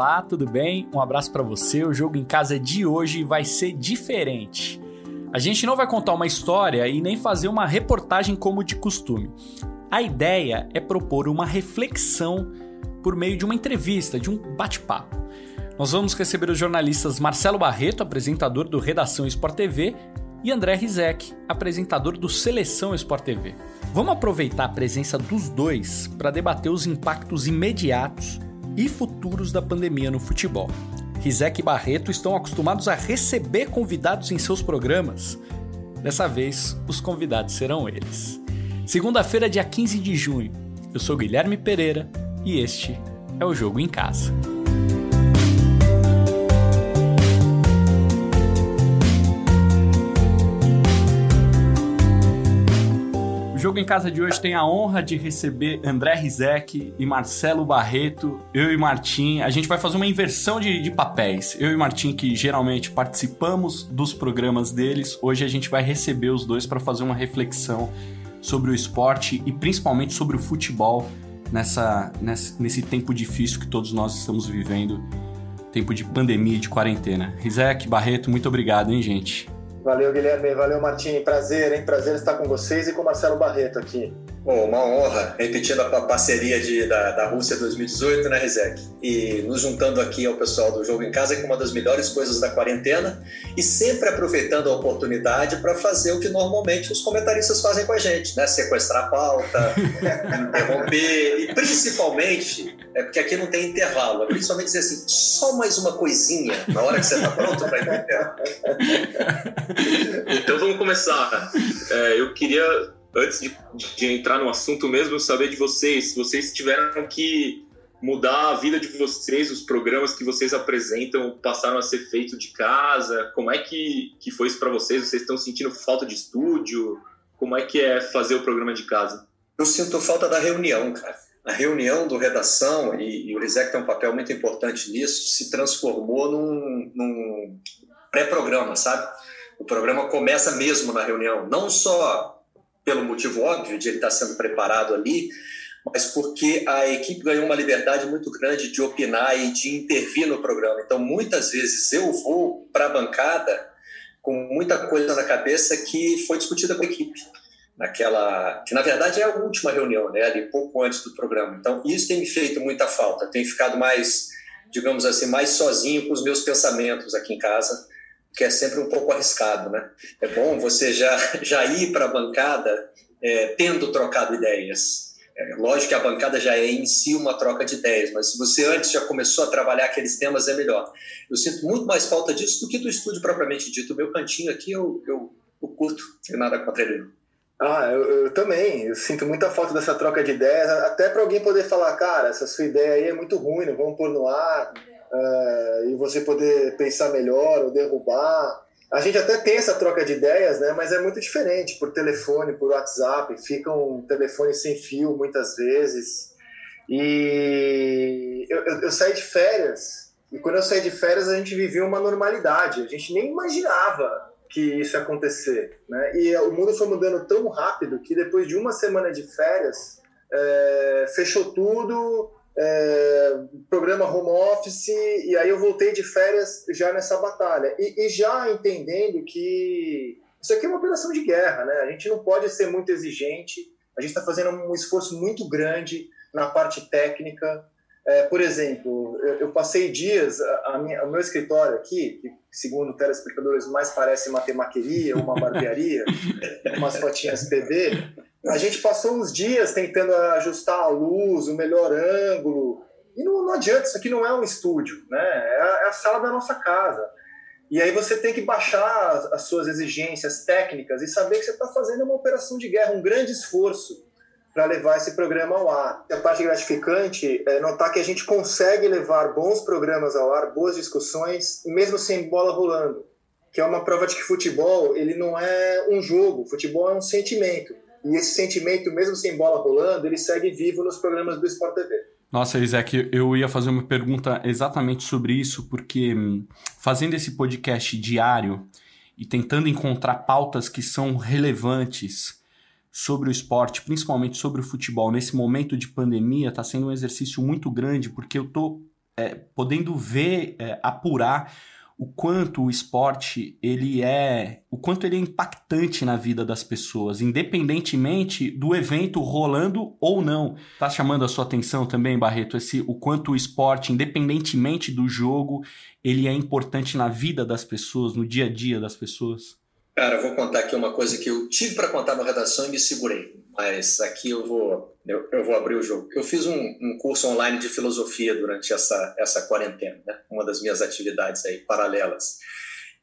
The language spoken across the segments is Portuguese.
olá, tudo bem? Um abraço para você. O jogo em casa de hoje vai ser diferente. A gente não vai contar uma história e nem fazer uma reportagem como de costume. A ideia é propor uma reflexão por meio de uma entrevista, de um bate-papo. Nós vamos receber os jornalistas Marcelo Barreto, apresentador do Redação Sport TV, e André Rizek, apresentador do Seleção Sport TV. Vamos aproveitar a presença dos dois para debater os impactos imediatos e futuros da pandemia no futebol. Rizek e Barreto estão acostumados a receber convidados em seus programas. Dessa vez, os convidados serão eles. Segunda-feira, dia 15 de junho. Eu sou Guilherme Pereira e este é o Jogo em Casa. Jogo em Casa de hoje tem a honra de receber André Rizek e Marcelo Barreto, eu e Martim. A gente vai fazer uma inversão de, de, papéis. Eu e Martim, que geralmente participamos dos programas deles, hoje a gente vai receber os dois para fazer uma reflexão sobre o esporte e principalmente sobre o futebol nessa, nessa, nesse tempo difícil que todos nós estamos vivendo tempo de pandemia de quarentena. Rizek, Barreto, muito obrigado, hein, gente? Valeu, Guilherme. Valeu, Martim. Prazer, hein? Prazer estar com vocês e com o Marcelo Barreto aqui. Bom, uma honra, repetindo a parceria de, da, da Rússia 2018, né, Rizek? E nos juntando aqui ao pessoal do Jogo em Casa, que é uma das melhores coisas da quarentena, e sempre aproveitando a oportunidade para fazer o que normalmente os comentaristas fazem com a gente, né? Sequestrar a pauta, interromper, e principalmente, é porque aqui não tem intervalo, é principalmente dizer assim, só mais uma coisinha na hora que você está pronto para ir Então vamos começar. É, eu queria antes de, de, entrar no assunto mesmo, saber de vocês, vocês tiveram que mudar a vida de vocês, os programas que vocês apresentam passaram a ser feitos de casa, como é que, que foi isso para vocês? Vocês estão sentindo falta de estúdio? Como é que é fazer o programa de casa? Eu sinto falta da reunião, cara. A reunião do redação, e, e o Rizek tem um papel muito importante nisso, se transformou num, num pré-programa, sabe? O programa começa mesmo na reunião, não só pelo motivo óbvio de ele estar sendo preparado ali, mas porque a equipe ganhou uma liberdade muito grande de opinar e de intervir no programa. Então, muitas vezes eu vou para a bancada com muita coisa na cabeça que foi discutida com a equipe naquela que na verdade é a última reunião, né, ali pouco antes do programa. Então, isso tem me feito muita falta. tenho ficado mais, digamos assim, mais sozinho com os meus pensamentos aqui em casa que é sempre um pouco arriscado, né? É bom você já, já ir para a bancada é, tendo trocado ideias. É, lógico que a bancada já é em si uma troca de ideias, mas se você antes já começou a trabalhar aqueles temas, é melhor. Eu sinto muito mais falta disso do que do estúdio propriamente dito. O meu cantinho aqui eu, eu, eu curto, sem nada contra ele. Ah, eu, eu, também. Eu sinto muita falta dessa troca de ideias, até para alguém poder falar, cara, essa sua ideia aí é muito ruim, não vamos pôr no ar uh, e você poder pensar melhor ou derrubar. A gente até tem essa troca de ideias, né? Mas é muito diferente por telefone, por WhatsApp, fica um telefone sem fio muitas vezes. E eu, eu, eu saí de férias e quando eu saí de férias a gente vivia uma normalidade. A gente nem imaginava que isso ia acontecer, né? E o mundo foi mudando tão rápido que depois de uma semana de férias é, fechou tudo, é, programa home office, e aí eu voltei de férias já nessa batalha. E, e, já entendendo que isso aqui é uma operação de guerra, né? A gente não pode ser muito exigente, a gente está fazendo um esforço muito grande na parte técnica. É, por exemplo, eu, eu passei dias, a, a minha, o meu escritório aqui, que segundo telespectadores mais parece uma temaqueria, uma barbearia, umas fotinhas PB, a gente passou uns dias tentando ajustar a luz, o melhor ângulo. E não, não adianta, isso aqui não é um estúdio, né? É a, é a sala da nossa casa. E aí você tem que baixar as, as suas exigências técnicas e saber que você está fazendo uma operação de guerra, um grande esforço para levar esse programa ao ar. A parte gratificante é notar que a gente consegue levar bons programas ao ar, boas discussões, mesmo sem bola rolando, que é uma prova de que futebol ele não é um jogo, futebol é um sentimento. E esse sentimento, mesmo sem bola rolando, ele segue vivo nos programas do Sport TV. Nossa, Isaac, eu ia fazer uma pergunta exatamente sobre isso, porque hum, fazendo esse podcast diário e tentando encontrar pautas que são relevantes sobre o esporte, principalmente sobre o futebol, nesse momento de pandemia, está sendo um exercício muito grande, porque eu estou é, podendo ver, é, apurar o quanto o esporte ele é o quanto ele é impactante na vida das pessoas, independentemente do evento rolando ou não. Tá chamando a sua atenção também, Barreto, esse o quanto o esporte, independentemente do jogo, ele é importante na vida das pessoas, no dia a dia das pessoas? Cara, eu vou contar aqui uma coisa que eu tive para contar na redação e me segurei, mas aqui eu vou, eu, eu vou abrir o jogo. Eu fiz um, um, curso online de filosofia durante essa, essa quarentena, né? uma das minhas atividades aí paralelas,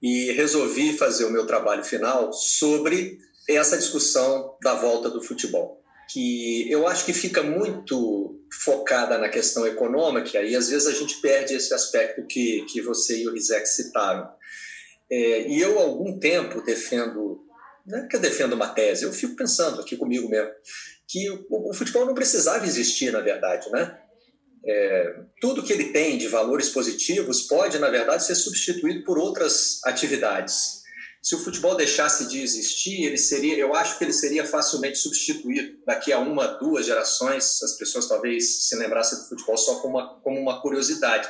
e resolvi fazer o meu trabalho final sobre essa discussão da volta do futebol, que eu acho que fica muito focada na questão econômica, e às vezes a gente perde esse aspecto que, que você e o Rizek citaram é, e eu, há algum tempo, defendo, não é que eu defendo uma tese, eu fico pensando aqui comigo mesmo, que o, o futebol não precisava existir, na verdade, né? É, tudo que ele tem de valores positivos pode, na verdade, ser substituído por outras atividades. Se o futebol deixasse de existir, ele seria, eu acho que ele seria facilmente substituído. Daqui a uma, duas gerações, as pessoas talvez se lembrassem do futebol só como uma, como uma curiosidade.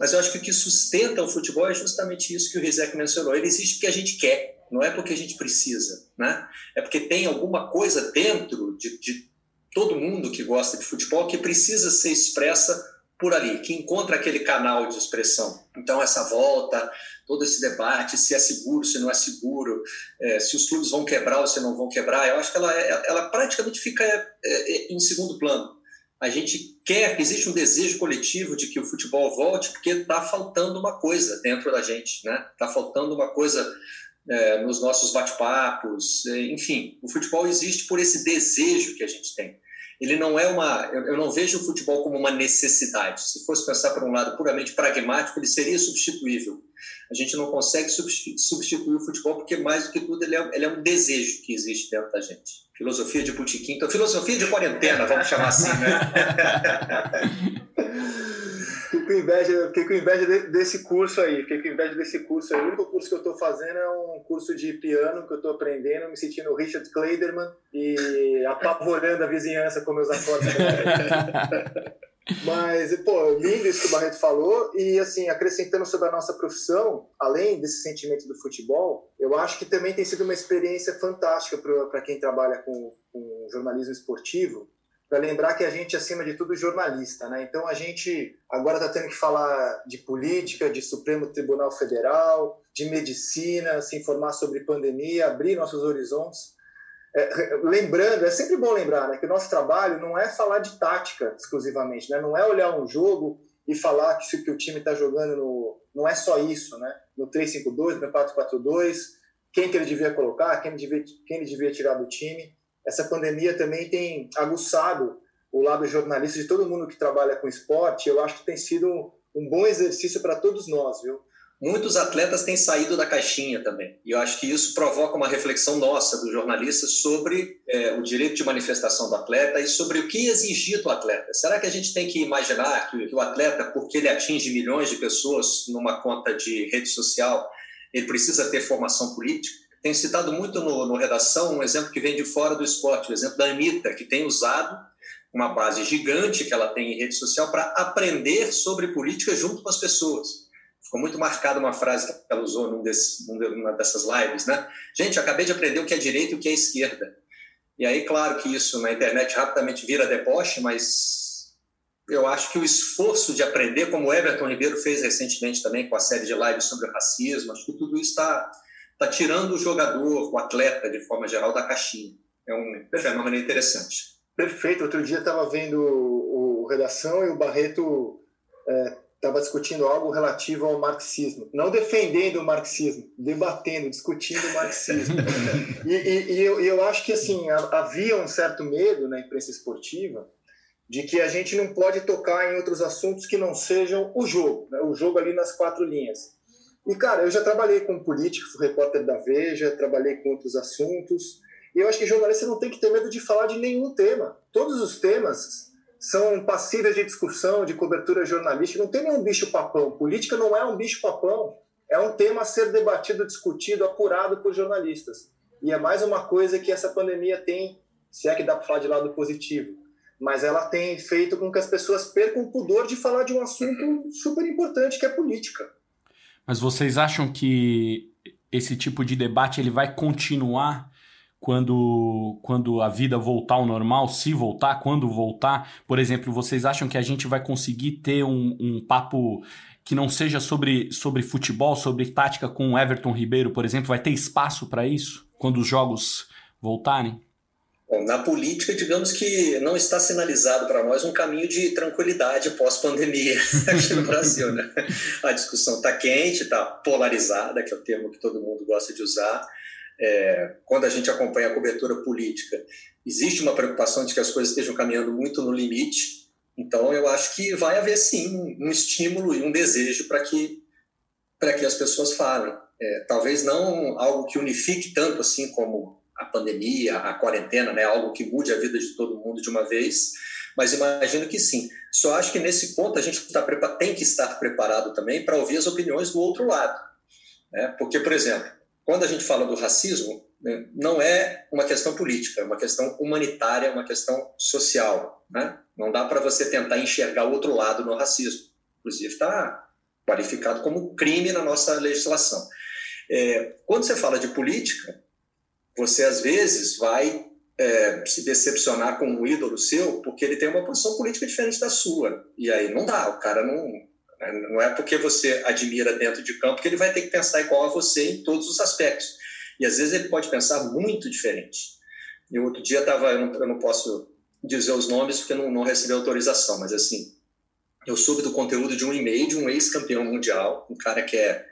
Mas eu acho que o que sustenta o futebol é justamente isso que o Rizek mencionou. Ele existe porque a gente quer, não é porque a gente precisa. Né? É porque tem alguma coisa dentro de, de todo mundo que gosta de futebol que precisa ser expressa por ali, que encontra aquele canal de expressão. Então, essa volta, todo esse debate, se é seguro, se não é seguro, é, se os clubes vão quebrar ou se não vão quebrar, eu acho que ela, é, ela praticamente fica é, é, em segundo plano a gente quer, existe um desejo coletivo de que o futebol volte, porque está faltando uma coisa dentro da gente, né? Está faltando uma coisa é, nos nossos bate-papos, é, enfim, o futebol existe por esse desejo que a gente tem. Ele não é uma, eu, não vejo o futebol como uma necessidade. Se fosse pensar por um lado puramente pragmático, ele seria substituível. A gente não consegue substituir o futebol porque mais do que tudo ele é, ele é um desejo que existe dentro da gente. Filosofia de Botequim. Então, filosofia de quarentena, vamos chamar assim, né? Inveja, fiquei com inveja desse curso aí. Fiquei com inveja desse curso aí. O único curso que eu estou fazendo é um curso de piano que eu estou aprendendo, me sentindo Richard Kleiderman e apavorando a vizinhança com meus acordes. Mas, pô, lindo isso que o Barreto falou. E, assim, acrescentando sobre a nossa profissão, além desse sentimento do futebol, eu acho que também tem sido uma experiência fantástica para quem trabalha com, com jornalismo esportivo, para lembrar que a gente, acima de tudo, é jornalista, né? Então, a gente agora está tendo que falar de política, de Supremo Tribunal Federal, de medicina, se informar sobre pandemia, abrir nossos horizontes. É, lembrando, é sempre bom lembrar né, que o nosso trabalho não é falar de tática exclusivamente, né? não é olhar um jogo e falar que, que o time está jogando no. Não é só isso, né? No 3-5-2, no 4-4-2, quem que ele devia colocar, quem ele devia, quem ele devia tirar do time. Essa pandemia também tem aguçado o lado jornalista de todo mundo que trabalha com esporte. Eu acho que tem sido um bom exercício para todos nós, viu? muitos atletas têm saído da caixinha também. E eu acho que isso provoca uma reflexão nossa, do jornalista, sobre é, o direito de manifestação do atleta e sobre o que exigir do atleta. Será que a gente tem que imaginar que, que o atleta, porque ele atinge milhões de pessoas numa conta de rede social, ele precisa ter formação política? Tenho citado muito no, no Redação um exemplo que vem de fora do esporte, o exemplo da Anitta, que tem usado uma base gigante que ela tem em rede social para aprender sobre política junto com as pessoas. Ficou muito marcada uma frase que ela usou num desse, numa dessas lives, né? Gente, eu acabei de aprender o que é direita e o que é esquerda. E aí, claro que isso na internet rapidamente vira deboche, mas eu acho que o esforço de aprender, como o Everton Ribeiro fez recentemente também com a série de lives sobre o racismo, acho que tudo isso está tá tirando o jogador, o atleta, de forma geral, da caixinha. É um fenômeno interessante. Perfeito. Outro dia estava vendo o, o Redação e o Barreto é, estava discutindo algo relativo ao marxismo. Não defendendo o marxismo, debatendo, discutindo o marxismo. e, e, e, eu, eu, acho que assim havia um certo medo na imprensa esportiva de que a gente não pode tocar em outros assuntos que não sejam o jogo, né? o jogo ali nas quatro linhas. E, cara, eu já trabalhei como político, fui repórter da Veja, trabalhei com outros assuntos, e eu acho que jornalista não tem que ter medo de falar de nenhum tema. Todos os temas são passíveis de discussão, de cobertura jornalística. Não tem nenhum bicho-papão. Política não é um bicho-papão. É um tema a ser debatido, discutido, apurado por jornalistas. E é mais uma coisa que essa pandemia tem, se é que dá para falar de lado positivo. mas ela tem feito com que as pessoas percam o pudor de falar de um assunto super importante que é política. Mas vocês acham que esse tipo de debate ele vai continuar quando, quando a vida voltar ao normal, se voltar, quando voltar? Por exemplo, vocês acham que a gente vai conseguir ter um, um papo que não seja sobre, sobre futebol, sobre tática com Everton Ribeiro, por exemplo? Vai ter espaço para isso quando os jogos voltarem? Na política, digamos que não está sinalizado para nós um caminho de tranquilidade pós-pandemia aqui no Brasil. Né? A discussão está quente, está polarizada, que é o termo que todo mundo gosta de usar. É, quando a gente acompanha a cobertura política, existe uma preocupação de que as coisas estejam caminhando muito no limite. Então, eu acho que vai haver sim um estímulo e um desejo para que que as pessoas falem. É, talvez não algo que unifique tanto assim como a pandemia, a quarentena, né, algo que mude a vida de todo mundo de uma vez, mas imagino que sim. Só acho que nesse ponto a gente tá, tem que estar preparado também para ouvir as opiniões do outro lado. Né? Porque, por exemplo, quando a gente fala do racismo, né, não é uma questão política, é uma questão humanitária, é uma questão social. Né? Não dá para você tentar enxergar o outro lado no racismo. Inclusive, está qualificado como crime na nossa legislação. É, quando você fala de política, você às vezes vai é, se decepcionar com um ídolo seu porque ele tem uma posição política diferente da sua. E aí não dá, o cara não. Né, não é porque você admira dentro de campo que ele vai ter que pensar igual a você em todos os aspectos. E às vezes ele pode pensar muito diferente. E outro dia estava, eu, eu, não posso dizer os nomes porque não, não recebi autorização, mas assim, eu soube do conteúdo de um e-mail de um ex-campeão mundial, um cara que é,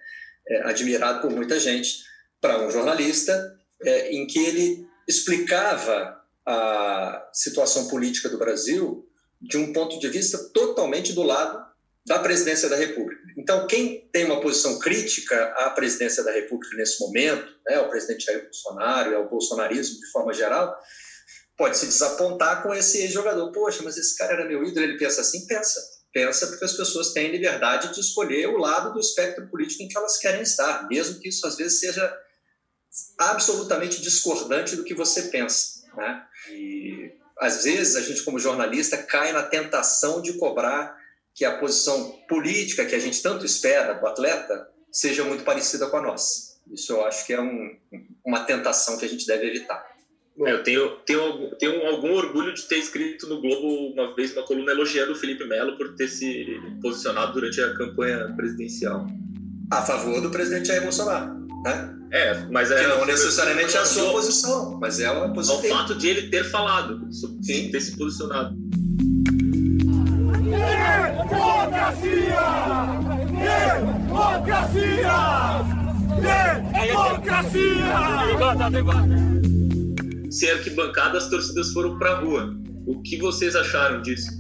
é admirado por muita gente, para um jornalista é, em que ele explicava a situação política do Brasil de um ponto de vista totalmente do lado da presidência da República. Então, quem tem uma posição crítica à presidência da República nesse momento, né, o presidente Jair Bolsonaro, é o bolsonarismo de forma geral, pode se desapontar com esse jogador. Poxa, mas esse cara era meu ídolo, ele pensa assim? Pensa. Pensa porque as pessoas têm liberdade de escolher o lado do espectro político em que elas querem estar, mesmo que isso às vezes seja absolutamente discordante do que você pensa. Né? E às vezes a gente, como jornalista, cai na tentação de cobrar que a posição política que a gente tanto espera do atleta seja muito parecida com a nossa. Isso eu acho que é um, uma tentação que a gente deve evitar. É, eu tenho, tenho, tenho algum orgulho de ter escrito no Globo uma vez uma coluna elogiando o Felipe Melo por ter se posicionado durante a campanha presidencial. A favor do presidente Jair Bolsonaro, né? É, mas é. Que não necessariamente é a sua posição, mas é uma posição. O fato de ele ter falado, Sim. ter se posicionado. Democracia! Democracia! Democracia! Sem arquibancada, as torcidas foram pra rua. O que vocês acharam disso?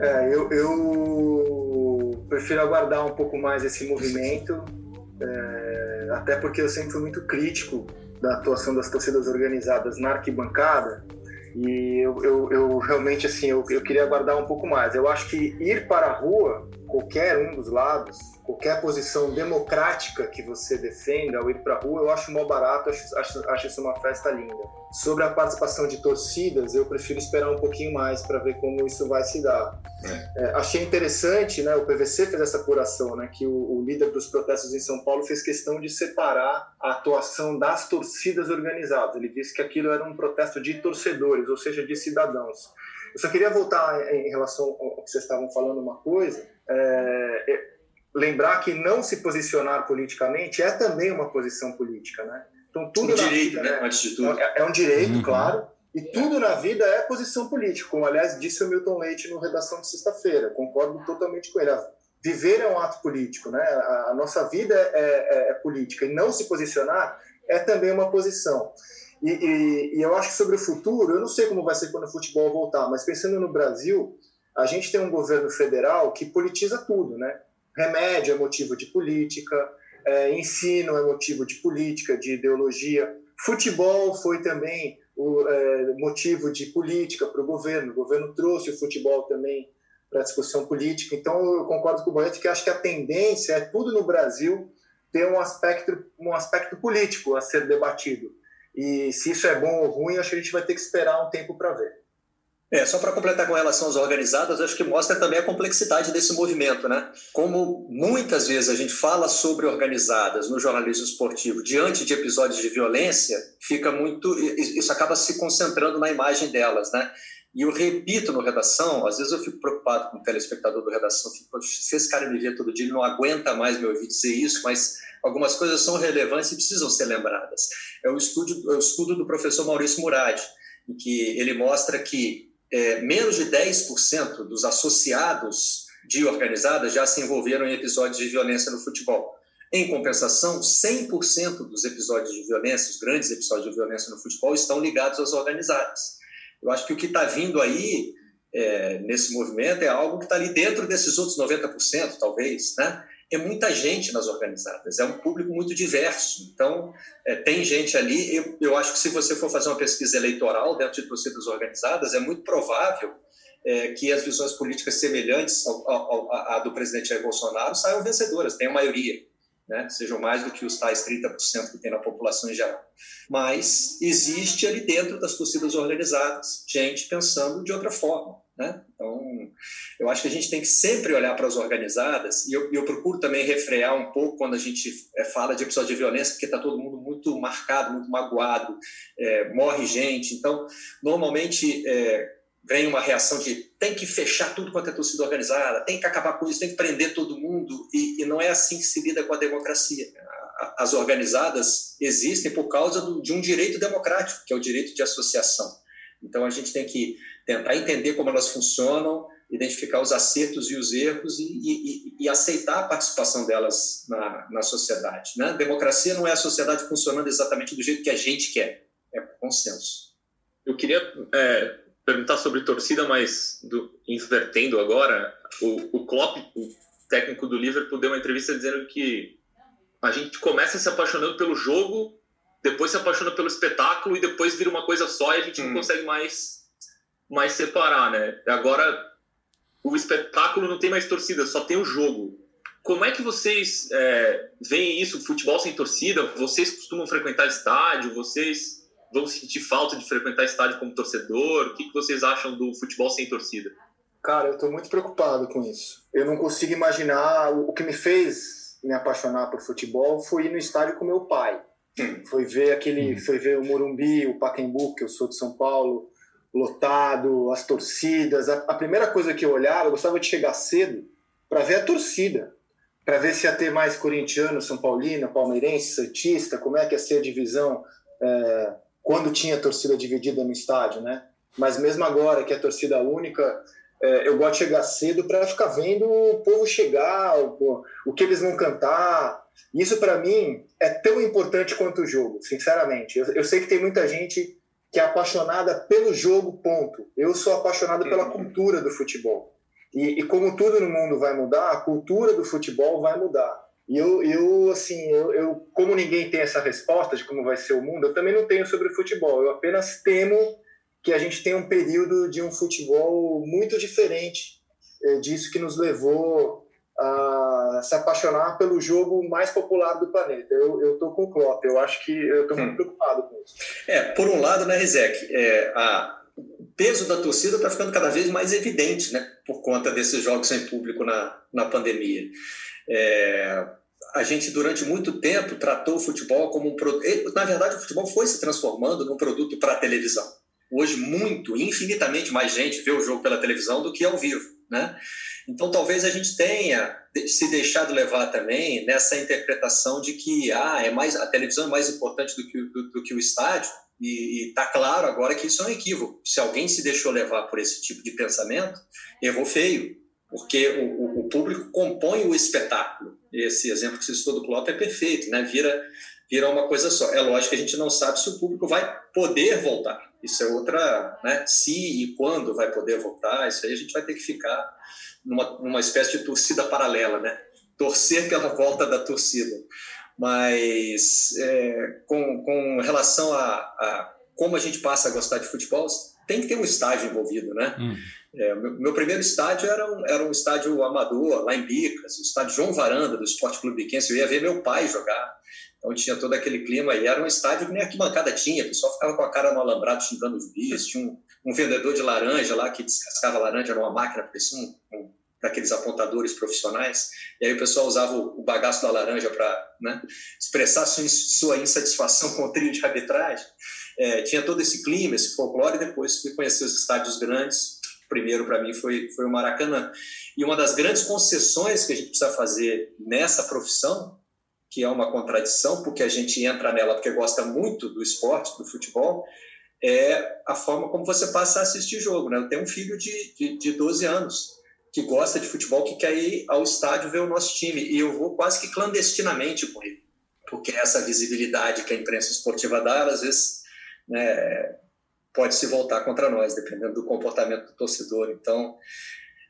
É, eu, eu prefiro aguardar um pouco mais esse movimento. É até porque eu sempre fui muito crítico da atuação das torcidas organizadas na arquibancada e eu, eu, eu realmente assim eu, eu queria aguardar um pouco mais. Eu acho que ir para a rua, qualquer um dos lados, qualquer posição democrática que você defenda ao ir para a rua, eu acho mó barato, acho, acho, acho isso uma festa linda. Sobre a participação de torcidas, eu prefiro esperar um pouquinho mais para ver como isso vai se dar. É. É, achei interessante, né, o PVC fez essa apuração, né, que o, o, líder dos protestos em São Paulo fez questão de separar a atuação das torcidas organizadas. Ele disse que aquilo era um protesto de torcedores, ou seja, de cidadãos. Eu só queria voltar em relação ao que vocês estavam falando uma coisa. É, é lembrar que não se posicionar politicamente é também uma posição política, né? Então tudo um na direito, vida, né? Antes de tudo. É, é um direito, uhum. claro. E tudo na vida é posição política, como aliás disse o Milton Leite no Redação de Sexta-feira. Concordo totalmente com ele. Viver é um ato político, né? A, a nossa vida é, é, é, política e não se posicionar é também uma posição. E, e, e eu acho que sobre o futuro, eu não sei como vai ser quando o futebol voltar, mas pensando no Brasil, a gente tem um governo federal que politiza tudo, né? Remédio é motivo de política, é, ensino é motivo de política, de ideologia. Futebol foi também o é, motivo de política para o governo. O governo trouxe o futebol também para discussão política. Então, eu concordo com o Boetti que acho que a tendência é tudo no Brasil ter um aspecto, um aspecto político a ser debatido. E se isso é bom ou ruim, acho que a gente vai ter que esperar um tempo para ver. É, só para completar com relação às organizadas, acho que mostra também a complexidade desse movimento, né? Como muitas vezes a gente fala sobre organizadas no jornalismo esportivo diante de episódios de violência, fica muito isso acaba se concentrando na imagem delas, né? E eu repito no redação, às vezes eu fico preocupado com o telespectador do redação, fico, se esse cara me vê todo dia, ele não aguenta mais me ouvir dizer isso, mas algumas coisas são relevantes e precisam ser lembradas. É o estudo, é o estudo do professor Maurício Murad, em que ele mostra que é, menos de 10% dos associados de organizadas já se envolveram em episódios de violência no futebol. Em compensação, 100% dos episódios de violência, os grandes episódios de violência no futebol, estão ligados às organizadas. Eu acho que o que está vindo aí é, nesse movimento é algo que está ali dentro desses outros 90%, talvez, né? É muita gente nas organizadas, é um público muito diverso. Então, é, tem gente ali. Eu, eu, acho que se você for fazer uma pesquisa eleitoral dentro de torcidas organizadas, é muito provável é, que as visões políticas semelhantes à do presidente Jair Bolsonaro saiam vencedoras, tenham maioria, né? sejam mais do que os tais 30% que tem na população em geral. Mas existe ali dentro das torcidas organizadas gente pensando de outra forma. Né? Então, eu acho que a gente tem que sempre olhar para as organizadas, e eu, eu, procuro também refrear um pouco quando a gente é, fala de episódio de violência, porque está todo mundo muito marcado, muito magoado, é, morre gente. Então, normalmente é, vem uma reação de tem que fechar tudo quanto é torcida organizada, tem que acabar com isso, tem que prender todo mundo, e, e não é assim que se lida com a democracia. As organizadas existem por causa do, de um direito democrático, que é o direito de associação. Então, a gente tem que tentar entender como elas funcionam, identificar os acertos e os erros e, e, e aceitar a participação delas na, na sociedade. Né? Democracia não é a sociedade funcionando exatamente do jeito que a gente quer, é consenso. Eu queria é, perguntar sobre torcida, mas do, invertendo agora, o, o Klopp, o técnico do Liverpool, deu uma entrevista dizendo que a gente começa se apaixonando pelo jogo, depois se apaixona pelo espetáculo e depois vira uma coisa só e a gente hum. não consegue mais mais separar, né? Agora o espetáculo não tem mais torcida, só tem o jogo. Como é que vocês é, veem isso, futebol sem torcida? Vocês costumam frequentar estádio? Vocês vão sentir falta de frequentar estádio como torcedor? O que, vocês acham do futebol sem torcida? Cara, eu estou muito preocupado com isso. Eu não consigo imaginar. O que me fez me apaixonar por futebol foi ir no estádio com meu pai. Hum. Foi ver aquele, hum. foi ver o Morumbi, o Pacaembu, que eu sou de São Paulo, lotado, as torcidas. A, a, primeira coisa que eu olhava, eu gostava de chegar cedo para ver a torcida, para ver se ia ter mais corintiano, São Paulino, palmeirense, santista, como é que ia ser a divisão é, quando tinha torcida dividida no estádio, né? Mas mesmo agora que é torcida única, é, eu gosto de chegar cedo para ficar vendo o povo chegar, o, o que eles vão cantar. Isso para mim é tão importante quanto o jogo, sinceramente. Eu, eu sei que tem muita gente que é apaixonada pelo jogo, ponto. Eu sou apaixonado pela uhum. cultura do futebol. E, e, como tudo no mundo vai mudar, a cultura do futebol vai mudar. E eu, eu assim, eu, eu, como ninguém tem essa resposta de como vai ser o mundo, eu também não tenho sobre o futebol. Eu apenas temo que a gente tenha um período de um futebol muito diferente é, disso que nos levou a se apaixonar pelo jogo mais popular do planeta. Eu, eu tô com o Klopp, eu acho que eu tô muito hum. preocupado com isso. É, por um lado, né, Rizek, é, a, o peso da torcida está ficando cada vez mais evidente, né, por conta desses jogos sem público na, na pandemia. É, a gente, durante muito tempo, tratou o futebol como um produto. Na verdade, o futebol foi se transformando num produto para a televisão. Hoje, muito, infinitamente mais gente vê o jogo pela televisão do que ao vivo. Né? Então, talvez a gente tenha se deixado levar também nessa interpretação de que ah, é mais, a televisão é mais importante do que, do, do que o estádio, e está claro agora que isso é um equívoco. Se alguém se deixou levar por esse tipo de pensamento, errou feio, porque o, o, público compõe o espetáculo. Esse exemplo que você citou do Klopp é perfeito, né? vira, vira uma coisa só. É lógico que a gente não sabe se o público vai poder voltar. Isso é outra, né? Se e quando vai poder voltar, isso aí a gente vai ter que ficar numa, numa espécie de torcida paralela, né? Torcer pela volta da torcida. Mas é, com, com relação a, a como a gente passa a gostar de futebol, tem que ter um estádio envolvido, né? Hum. É, meu, meu, primeiro estádio era um, era um estádio amador, lá em Bicas, o estádio João Varanda, do Esporte Clube Biquense. Eu ia ver meu pai jogar. Então tinha todo aquele clima e era um estádio que nem arquibancada tinha, o pessoal ficava com a cara no alambrado xingando os bichos, tinha um, um, vendedor de laranja lá que descascava laranja numa máquina, parecia um, um daqueles apontadores profissionais, e aí o pessoal usava o, bagaço da laranja para né, expressar sua, sua, insatisfação com o trio de arbitragem. É, tinha todo esse clima, esse folclore, depois fui conhecer os estádios grandes. Primeiro para mim foi, foi o Maracanã. E uma das grandes concessões que a gente precisa fazer nessa profissão, que é uma contradição, porque a gente entra nela porque gosta muito do esporte, do futebol, é a forma como você passa a assistir jogo. Né? Eu tenho um filho de, de, de 12 anos que gosta de futebol, que quer ir ao estádio ver o nosso time. E eu vou quase que clandestinamente com ele, porque essa visibilidade que a imprensa esportiva dá, às vezes, né, pode se voltar contra nós, dependendo do comportamento do torcedor. Então,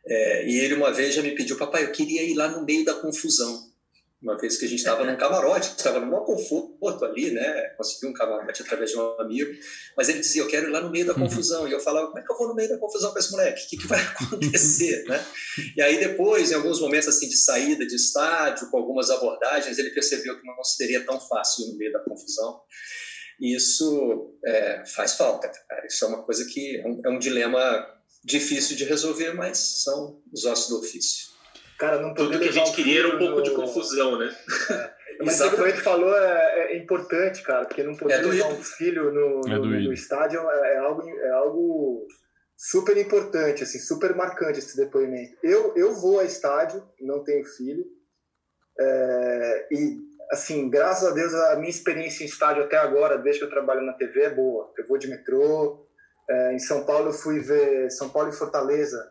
é, e ele uma vez já me pediu, papai, eu queria ir lá no meio da confusão uma vez que a gente estava num camarote, estava num maior conforto ali, né? Consegui um camarote através de um amigo, mas ele dizia: Eu quero ir lá no meio da uhum. confusão. E eu falava: Como é que eu vou no meio da confusão com esse moleque? O que, que vai acontecer, né? E aí, depois, em alguns momentos assim de saída de estádio, com algumas abordagens, ele percebeu que não seria tão fácil ir no meio da confusão. E isso é, faz falta, cara. Isso é uma coisa que é um, é um dilema difícil de resolver, mas são os ossos do ofício. Cara, não Tudo que a gente queria era um pouco de confusão, né? É. Mas o que ele falou é, é, importante, cara, porque não poder é levar um filho no, no, é no estádio é, é, algo, é algo super importante, assim, super marcante esse depoimento. Eu, eu vou a estádio, não tenho filho, é, e, assim, graças a Deus, a minha experiência em estádio até agora, desde que eu trabalho na TV, é boa. Eu vou de metrô, é, em São Paulo eu fui ver São Paulo e Fortaleza,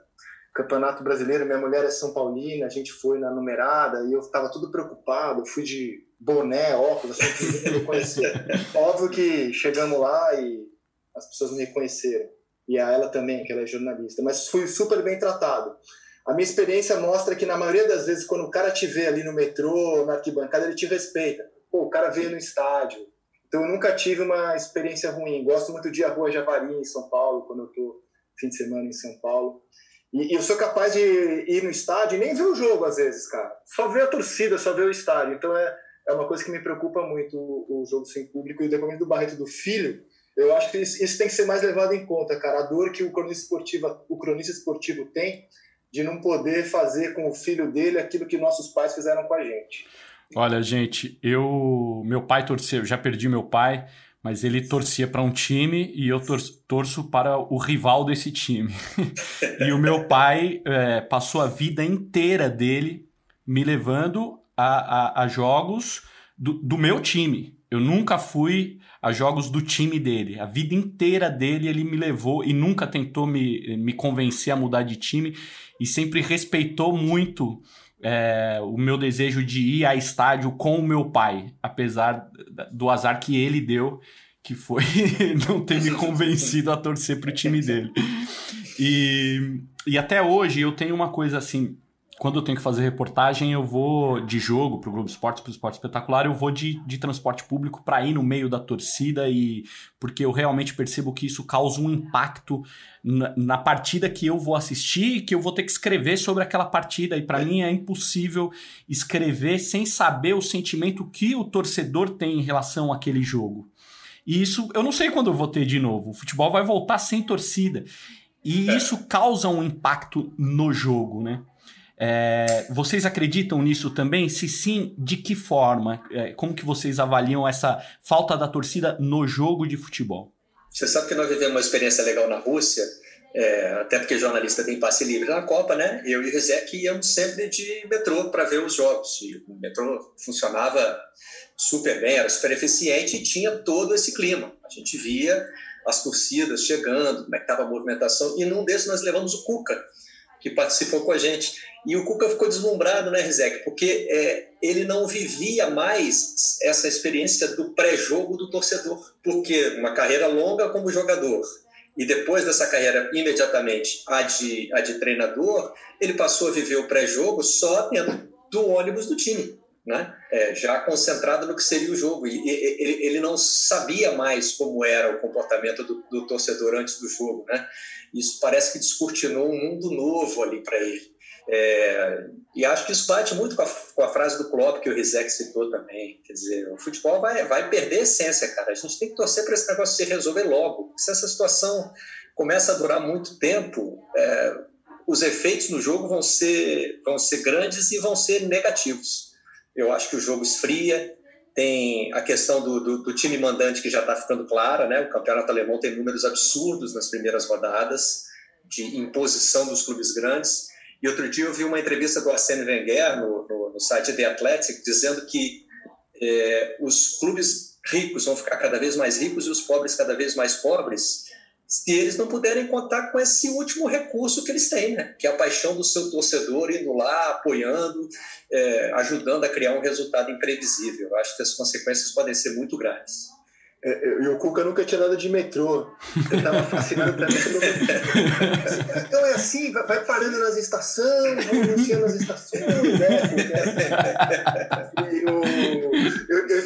Campeonato Brasileiro, minha mulher é São Paulina, a gente foi na numerada e eu estava tudo preocupado, fui de boné, óculos, assim, que me reconhecer. Óbvio que chegamos lá e as pessoas me reconheceram. E a ela também, que ela é jornalista. Mas fui super bem tratado. A minha experiência mostra que, na maioria das vezes, quando o cara te vê ali no metrô, na arquibancada, ele te respeita. Pô, o cara veio no estádio. Então, eu nunca tive uma experiência ruim. Gosto muito de ir à Rua Javari, em São Paulo, quando eu estou fim de semana em São Paulo. E, e, eu sou capaz de ir no estádio e nem ver o jogo às vezes, cara. Só ver a torcida, só ver o estádio. Então é, é uma coisa que me preocupa muito o, o jogo sem público. E o depoimento do Barreto do filho, eu acho que isso, isso, tem que ser mais levado em conta, cara. A dor que o cronista esportivo, o cronista esportivo tem de não poder fazer com o filho dele aquilo que nossos pais fizeram com a gente. Olha, gente, eu meu pai torceu, já perdi meu pai mas ele torcia para um time e eu torço para o rival desse time. e o meu pai é, passou a vida inteira dele me levando a, a, a jogos do, do, meu time. Eu nunca fui a jogos do time dele. A vida inteira dele ele me levou e nunca tentou me, me convencer a mudar de time e sempre respeitou muito é, o meu desejo de ir a estádio com o meu pai, apesar do azar que ele deu, que foi não ter me convencido a torcer pro time dele. E, e até hoje eu tenho uma coisa assim, quando eu tenho que fazer reportagem, eu vou de jogo para o Globo Esporte, para o Esporte Espetacular, eu vou de, de transporte público para ir no meio da torcida e porque eu realmente percebo que isso causa um impacto na, na partida que eu vou assistir, que eu vou ter que escrever sobre aquela partida e para é. mim é impossível escrever sem saber o sentimento que o torcedor tem em relação àquele jogo. E isso eu não sei quando eu vou ter de novo. O futebol vai voltar sem torcida. E é. isso causa um impacto no jogo, né? É, vocês acreditam nisso também? Se sim, de que forma? É, como que vocês avaliam essa falta da torcida no jogo de futebol? Você sabe que nós vivemos uma experiência legal na Rússia, é, até porque jornalista tem passe livre na Copa, né? Eu e o Rizek íamos sempre de metrô para ver os jogos. E o metrô funcionava super bem, era super eficiente e tinha todo esse clima. A gente via as torcidas chegando, como é que estava a movimentação, e num desses nós levamos o Cuca, que participou com a gente. E o Cuca ficou deslumbrado, né, Rizek? Porque é, ele não vivia mais essa experiência do pré-jogo do torcedor. Porque uma carreira longa como jogador e depois dessa carreira imediatamente a de, a de treinador, ele passou a viver o pré-jogo só dentro do ônibus do time. Né? É, já concentrado no que seria o jogo. E, ele, ele, não sabia mais como era o comportamento do, do, torcedor antes do jogo. Né? Isso parece que descortinou um mundo novo ali para ele. É, e acho que isso bate muito com a, com a, frase do Klopp que o Rizek citou também. Quer dizer, o futebol vai, vai perder a essência, cara. A gente tem que torcer para esse negócio se resolver logo. Se essa situação começa a durar muito tempo, é, os efeitos no jogo vão ser, vão ser grandes e vão ser negativos. Eu acho que o jogo esfria, tem a questão do, do, do time mandante que já está ficando clara, né? O campeonato alemão tem números absurdos nas primeiras rodadas de imposição dos clubes grandes. E outro dia eu vi uma entrevista do Arsene Wenger no, no, no site The Athletic dizendo que é, os clubes ricos vão ficar cada vez mais ricos e os pobres cada vez mais pobres se eles não puderem contar com esse último recurso que eles têm, né? que é a paixão do seu torcedor indo lá, apoiando, é, ajudando a criar um resultado imprevisível. Eu acho que as consequências podem ser muito graves. É, e o Cuca nunca tinha nada de metrô. Ele estava fascinado também Então é assim, vai parando nas estações, vai anunciando nas estações, né? eu, eu, eu,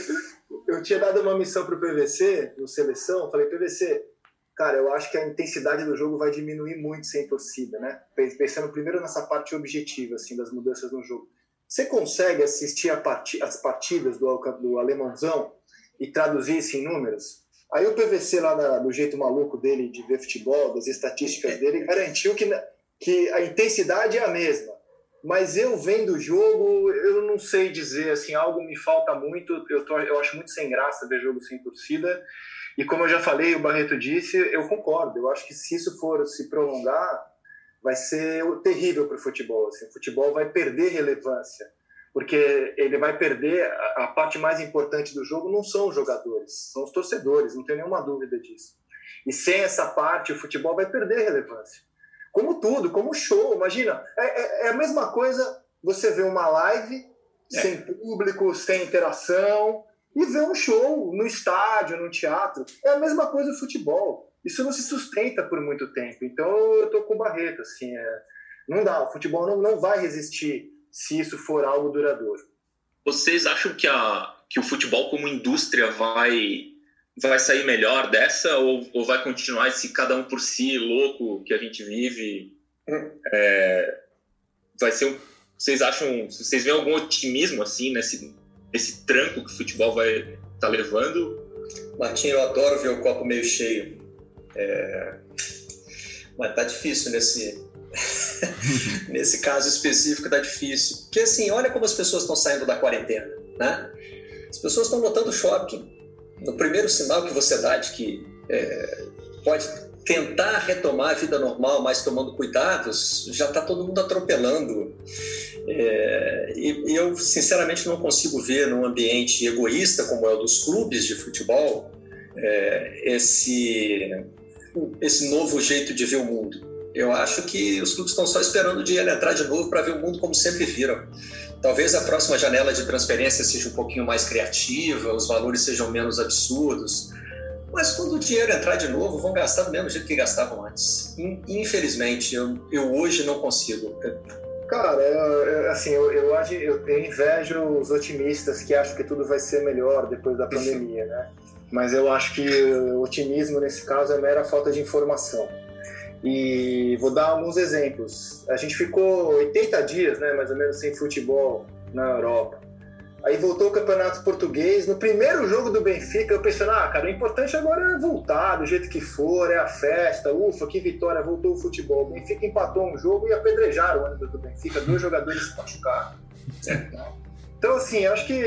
eu, tinha dado uma missão para o PVC, no seleção, falei, PVC, cara, eu acho que a intensidade do jogo vai diminuir muito sem torcida, né? Pensando primeiro nessa parte objetiva, assim, das mudanças no jogo. Você consegue assistir part... as partidas do, do Alemãozão e traduzir isso em números? Aí o PVC lá na, do jeito maluco dele de ver futebol, das estatísticas dele, garantiu que, que a intensidade é a mesma. Mas eu vendo o jogo, eu não sei dizer, assim, algo me falta muito. Eu, tô, eu acho muito sem graça ver jogo sem torcida. E como eu já falei, o Barreto disse, eu concordo. Eu acho que se isso for se prolongar, vai ser terrível para o futebol. Assim. O futebol vai perder relevância, porque ele vai perder a, a parte mais importante do jogo. Não são os jogadores, são os torcedores. Não tem nenhuma dúvida disso. E sem essa parte, o futebol vai perder relevância. Como tudo, como show. Imagina, é, é, é a mesma coisa. Você vê uma live é. sem público, sem interação e ver um show no estádio, no teatro. É a mesma coisa o futebol. Isso não se sustenta por muito tempo. Então eu tô com o Barreto, assim, é... não dá. O futebol não, não vai resistir se isso for algo duradouro. Vocês acham que, a, que o futebol como indústria vai vai sair melhor dessa ou, ou vai continuar esse cada um por si louco que a gente vive? É, vai ser um, vocês acham, vocês veem algum otimismo assim nesse esse tranco que o futebol vai tá levando. Martinho, eu adoro ver o copo meio cheio. É... Mas tá difícil nesse, nesse caso específico, tá difícil. Porque assim, olha como as pessoas estão saindo da quarentena, né? As pessoas estão lotando shopping. No primeiro sinal que você dá de que é, pode tentar retomar a vida normal, mas tomando cuidados, já está todo mundo atropelando. É, e, eu, sinceramente, não consigo ver num ambiente egoísta como é o dos clubes de futebol é, esse, esse novo jeito de ver o mundo. Eu acho que os clubes estão só esperando o dinheiro entrar de novo para ver o mundo como sempre viram. Talvez a próxima janela de transferência seja um pouquinho mais criativa, os valores sejam menos absurdos, mas quando o dinheiro entrar de novo, vão gastar do mesmo jeito que gastavam antes. Infelizmente, eu, eu hoje não consigo. Cara, eu, assim, eu, eu, eu, eu invejo os otimistas que acham que tudo vai ser melhor depois da pandemia, né? Mas eu acho que o otimismo nesse caso é mera falta de informação. E vou dar alguns exemplos. A gente ficou 80 dias, né, mais ou menos, sem futebol na Europa. Aí voltou o Campeonato Português. No primeiro jogo do Benfica, eu pensei, ah, cara, o importante agora é voltar do jeito que for, é a festa, ufa, que vitória, voltou o futebol. O Benfica empatou um jogo e apedrejaram o ônibus do Benfica, dois jogadores se machucaram. Então, assim, acho que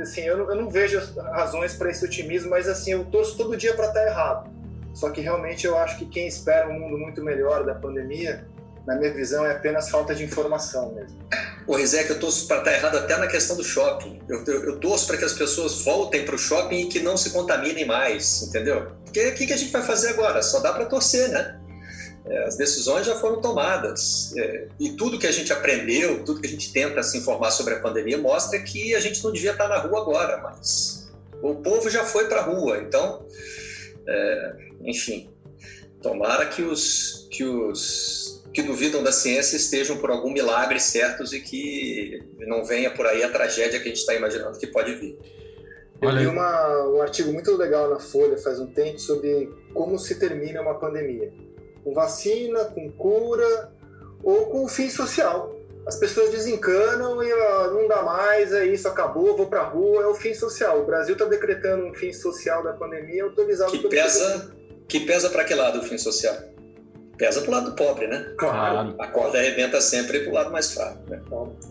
assim, eu, não, eu não vejo razões para esse otimismo, mas assim, eu torço todo dia para estar tá errado. Só que realmente eu acho que quem espera um mundo muito melhor da pandemia na minha visão, é apenas falta de informação mesmo. O Rizek, eu torço para estar errado até na questão do shopping. Eu, eu, eu torço para que as pessoas voltem para o shopping e que não se contaminem mais, entendeu? Porque o que, que a gente vai fazer agora? Só dá para torcer, né? É, as decisões já foram tomadas. É, e tudo que a gente aprendeu, tudo que a gente tenta se informar sobre a pandemia, mostra que a gente não devia estar na rua agora, mas o povo já foi para a rua. Então, é, enfim, tomara que os, que os que duvidam da ciência estejam por algum milagre certos e que não venha por aí a tragédia que a gente está imaginando que pode vir. Eu li uma, um artigo muito legal na Folha faz um tempo sobre como se termina uma pandemia. Com vacina, com cura ou com fim social. As pessoas desencanam e ó, não dá mais, é isso, acabou, vou pra rua, é o fim social. O Brasil está decretando um fim social da pandemia autorizado que pesa Que pesa para que lado o fim social? Pesa pro lado do pobre, né? Claro. A corda arrebenta sempre pro lado mais fraco, né?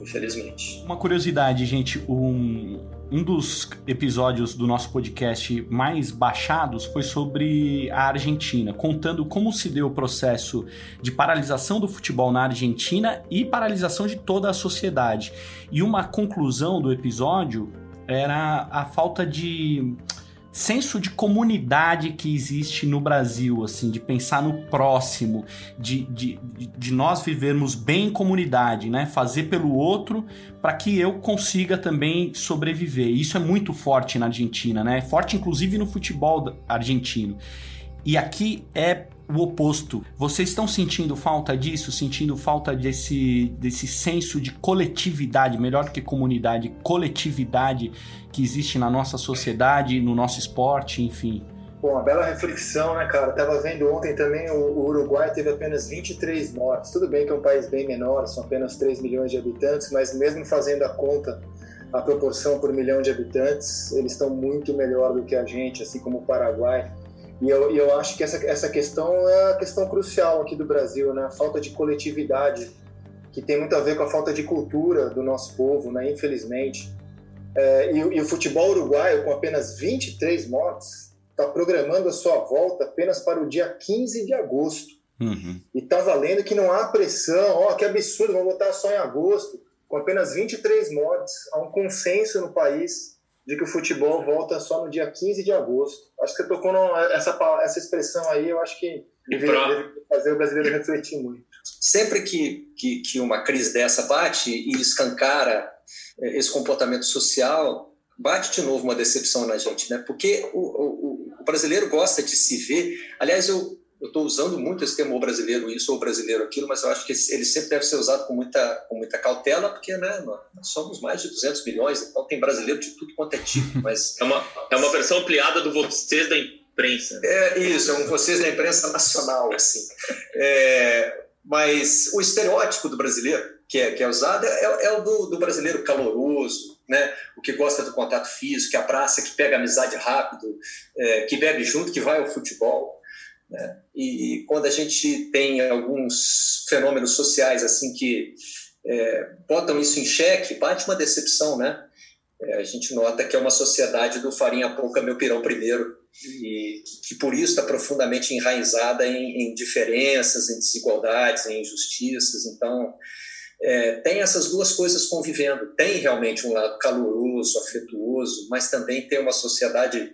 Infelizmente. Uma curiosidade, gente, um, um dos episódios do nosso podcast mais baixados foi sobre a Argentina, contando como se deu o processo de paralisação do futebol na Argentina e paralisação de toda a sociedade. E uma conclusão do episódio era a falta de senso de comunidade que existe no Brasil, assim, de pensar no próximo, de, de, de nós vivermos bem em comunidade, né? Fazer pelo outro para que eu consiga também sobreviver. Isso é muito forte na Argentina, né? É forte inclusive no futebol argentino. E aqui é o oposto. Vocês estão sentindo falta disso? Sentindo falta desse, desse senso de coletividade, melhor do que comunidade, coletividade que existe na nossa sociedade, no nosso esporte, enfim? Bom, uma bela reflexão, né, cara? Tava vendo ontem também o, Uruguai teve apenas 23 mortes. Tudo bem que é um país bem menor, são apenas 3 milhões de habitantes, mas mesmo fazendo a conta, a proporção por milhão de habitantes, eles estão muito melhor do que a gente, assim como o Paraguai. E eu, eu acho que essa, essa questão é a questão crucial aqui do Brasil, né? A falta de coletividade, que tem muito a ver com a falta de cultura do nosso povo, né? Infelizmente. É, e, e, o futebol uruguaio, com apenas 23 mortes, está programando a sua volta apenas para o dia 15 de agosto. Uhum. E está valendo que não há pressão, ó, oh, que absurdo, vamos votar só em agosto. Com apenas 23 mortes, há um consenso no país de que o futebol volta só no dia 15 de agosto. Acho que você tocou nessa essa expressão aí, eu acho que deveria fazer o brasileiro refletir muito. Sempre que, que, que uma crise dessa bate e escancara eh, esse comportamento social, bate de novo uma decepção na gente, né? Porque o, o, o brasileiro gosta de se ver. Aliás, eu, eu estou usando muito esse termo brasileiro isso ou brasileiro aquilo, mas eu acho que ele sempre deve ser usado com muita, com muita cautela, porque né, nós somos mais de 200 milhões, então tem brasileiro de tudo quanto é tipo. Mas... É, uma, é uma versão ampliada do vocês da imprensa. É isso, é um vocês da imprensa nacional, assim. É, mas o estereótipo do brasileiro que é, que é usado é, é o do, do brasileiro caloroso, né? o que gosta do contato físico, que abraça, que pega amizade rápido, é, que bebe junto, que vai ao futebol. Né? E, quando a gente tem alguns fenômenos sociais assim que é, botam isso em xeque, bate uma decepção, né? É, a gente nota que é uma sociedade do farinha pouca, meu pirão primeiro, e que, que por isso está profundamente enraizada em, em, diferenças, em desigualdades, em injustiças. Então, é, tem essas duas coisas convivendo. Tem realmente um lado caloroso, afetuoso, mas também tem uma sociedade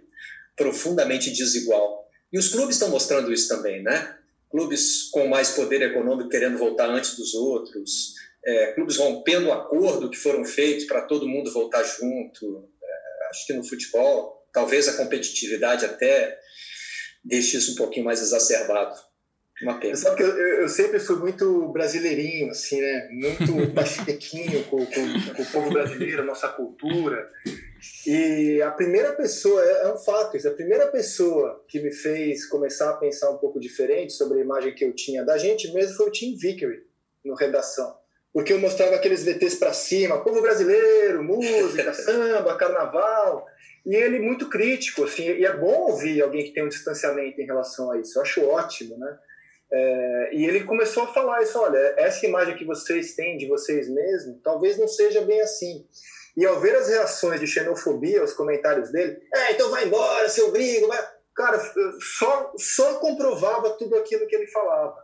profundamente desigual. E os clubes estão mostrando isso também, né? Clubes com mais poder econômico querendo voltar antes dos outros, é, clubes rompendo o acordo que foram feitos para todo mundo voltar junto. É, acho que no futebol, talvez a competitividade até deixe isso um pouquinho mais exacerbado. Pena. Sabe que eu, eu, sempre fui muito brasileirinho, assim, né? Muito pachequinho com, com, com o povo brasileiro, nossa cultura. E a primeira pessoa, é, é um fato isso, a primeira pessoa que me fez começar a pensar um pouco diferente sobre a imagem que eu tinha da gente mesmo foi o Tim Vickery, no Redação. Porque eu mostrava aqueles VTs para cima, povo brasileiro, música, samba, carnaval, e ele muito crítico, assim, e é bom ouvir alguém que tem um distanciamento em relação a isso, eu acho ótimo, né? É, e ele começou a falar isso, olha, essa imagem que vocês têm de vocês mesmos, talvez não seja bem assim. E ao ver as reações de xenofobia, os comentários dele, é, então vai embora, seu gringo, vai... cara, só, só comprovava tudo aquilo que ele falava.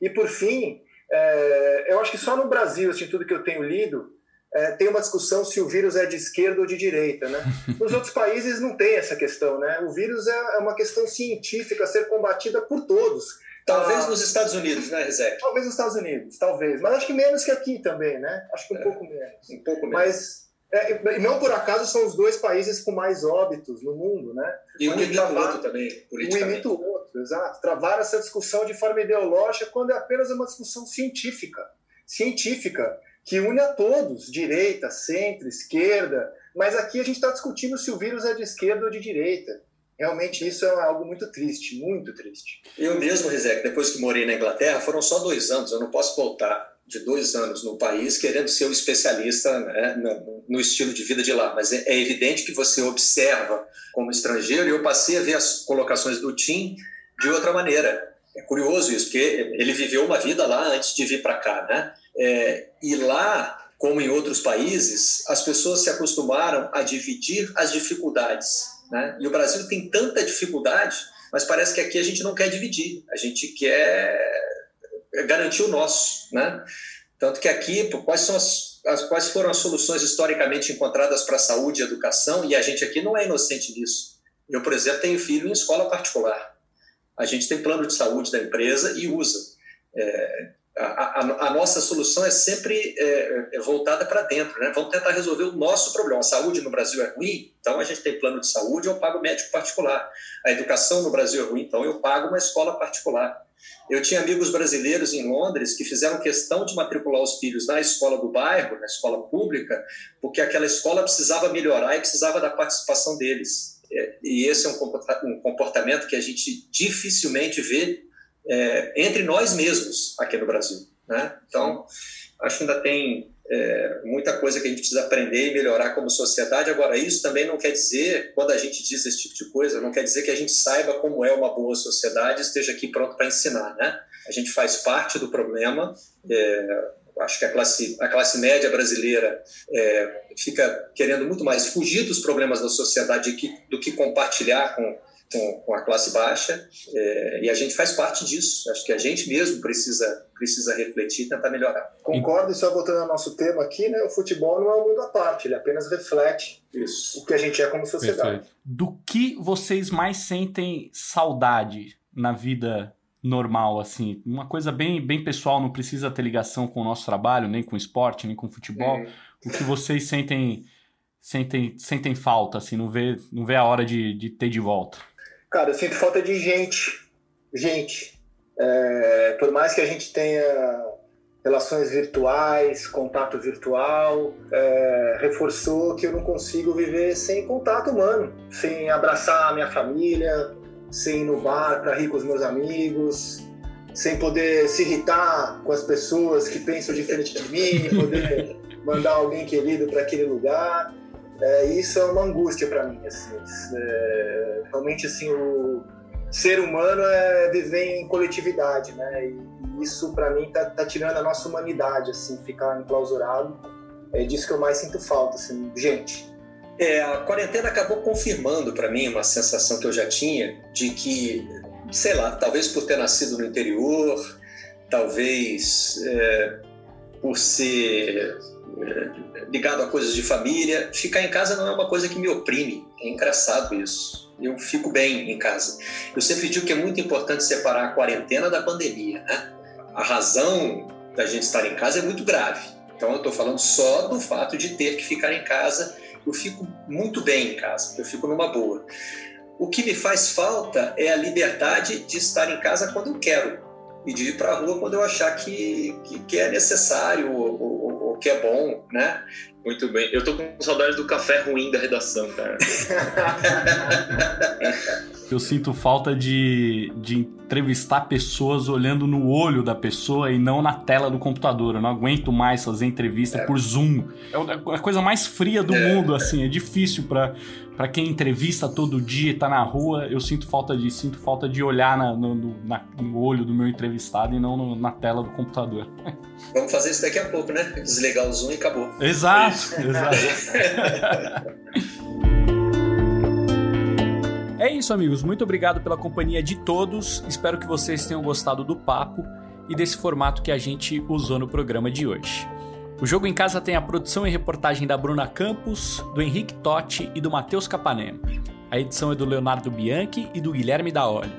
E por fim, é, eu acho que só no Brasil, assim, tudo que eu tenho lido, é, tem uma discussão se o vírus é de esquerda ou de direita, né? Nos outros países não tem essa questão, né? O vírus é, é uma questão científica a ser combatida por todos. Talvez ah, nos Estados Unidos, né, Rezec? Talvez nos Estados Unidos, talvez. Mas acho que menos que aqui também, né? Acho que um é, pouco menos. Um pouco menos. Mas É, e não por acaso são os dois países com mais óbitos no mundo, né? E um imita o outro também, politicamente. Um imita o outro, exato. Travar essa discussão de forma ideológica quando é apenas uma discussão científica. Científica, que une a todos, direita, centro, esquerda. Mas aqui a gente está discutindo se o vírus é de esquerda ou de direita. Realmente isso é algo muito triste, muito triste. Eu mesmo, Rizek, depois que morei na Inglaterra, foram só dois anos, eu não posso voltar de dois anos no país querendo ser um especialista né, no, no, estilo de vida de lá, mas é, é, evidente que você observa como estrangeiro e eu passei a ver as colocações do Tim de outra maneira. É curioso isso, porque ele viveu uma vida lá antes de vir para cá, né? É, e lá, como em outros países, as pessoas se acostumaram a dividir as dificuldades, né? E o Brasil tem tanta dificuldade, mas parece que aqui a gente não quer dividir, a gente quer garantir o nosso, né? Tanto que aqui, quais, são as, as, quais foram as soluções historicamente encontradas para a saúde e educação? E a gente aqui não é inocente nisso. Eu, por exemplo, tenho filho em escola particular. A gente tem plano de saúde da empresa e usa. É, a, a, a, nossa solução é sempre é, é voltada para dentro, né? Vamos tentar resolver o nosso problema. A saúde no Brasil é ruim, então a gente tem plano de saúde, eu pago médico particular. A educação no Brasil é ruim, então eu pago uma escola particular. Eu tinha amigos brasileiros em Londres que fizeram questão de matricular os filhos na escola do bairro, na escola pública, porque aquela escola precisava melhorar e precisava da participação deles. É, e esse é um comportamento que a gente dificilmente vê é, entre nós mesmos aqui no Brasil. Né? Então, acho que ainda tem é, muita coisa que a gente precisa aprender e melhorar como sociedade. Agora, isso também não quer dizer, quando a gente diz esse tipo de coisa, não quer dizer que a gente saiba como é uma boa sociedade e esteja aqui pronto para ensinar. Né? A gente faz parte do problema. É, acho que a classe, a classe média brasileira é, fica querendo muito mais fugir dos problemas da sociedade do que, do que compartilhar com com, com a classe baixa é, e a gente faz parte disso. Acho que a gente mesmo precisa precisa refletir e tentar melhorar. Concordo, e só voltando ao nosso tema aqui, né, o futebol não é um mundo à parte, ele apenas reflete Isso. o que a gente é como sociedade. Perfeito. Do que vocês mais sentem saudade na vida normal, assim? Uma coisa bem, bem pessoal, não precisa ter ligação com o nosso trabalho, nem com o esporte, nem com o futebol. Hum. O que vocês sentem sentem, sentem falta, assim, não vê, não vê a hora de, de ter de volta? Cara, eu sinto falta de gente. Gente. É, por mais que a gente tenha relações virtuais, contato virtual, é, reforçou que eu não consigo viver sem contato humano, sem abraçar a minha família, sem ir no bar para rir com os meus amigos, sem poder se irritar com as pessoas que pensam diferente de mim, poder mandar alguém querido para aquele lugar. É, isso é uma angústia para mim, assim. É, realmente, assim, o ser humano é viver em coletividade, né? E isso para mim tá, tá, tirando a nossa humanidade, assim, ficar enclausurado. É disso que eu mais sinto falta, assim, gente. É, a quarentena acabou confirmando para mim uma sensação que eu já tinha de que, sei lá, talvez por ter nascido no interior, talvez é, por ser ligado a coisas de família. Ficar em casa não é uma coisa que me oprime. É engraçado isso. Eu fico bem em casa. Eu sempre digo que é muito importante separar a quarentena da pandemia. Né? A razão da gente estar em casa é muito grave. Então eu estou falando só do fato de ter que ficar em casa. Eu fico muito bem em casa. Eu fico numa boa. O que me faz falta é a liberdade de estar em casa quando eu quero e de ir para a rua quando eu achar que, que, que é necessário ou, que é bom, né? Muito bem. Eu tô com saudade do café ruim da redação, cara. Eu sinto falta de, de entrevistar pessoas olhando no olho da pessoa e não na tela do computador. Eu não aguento mais fazer entrevista é. por Zoom. É a coisa mais fria do é. mundo, assim. É difícil para para quem entrevista todo dia e tá na rua, eu sinto falta de sinto falta de olhar na, no, na, no, olho do meu entrevistado e não no, na tela do computador. Vamos fazer isso daqui a pouco, né? Desligar o Zoom e acabou. Exato, exato. é isso, amigos. Muito obrigado pela companhia de todos. Espero que vocês tenham gostado do papo e desse formato que a gente usou no programa de hoje. O Jogo em Casa tem a produção e reportagem da Bruna Campos, do Henrique Totti e do Matheus Capanema. A edição é do Leonardo Bianchi e do Guilherme Daoli.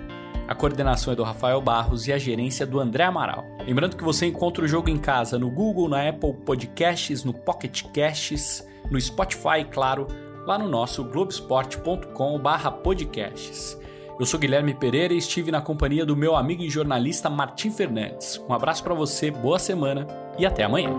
A coordenação é do Rafael Barros e a gerência do André Amaral. Lembrando que você encontra o Jogo em Casa no Google, na Apple Podcasts, no Pocket Casts, no Spotify, claro, lá no nosso globesport.com/podcasts. Eu sou Guilherme Pereira e estive na companhia do meu amigo e jornalista Martim Fernandes. Um abraço para você, boa semana e até amanhã.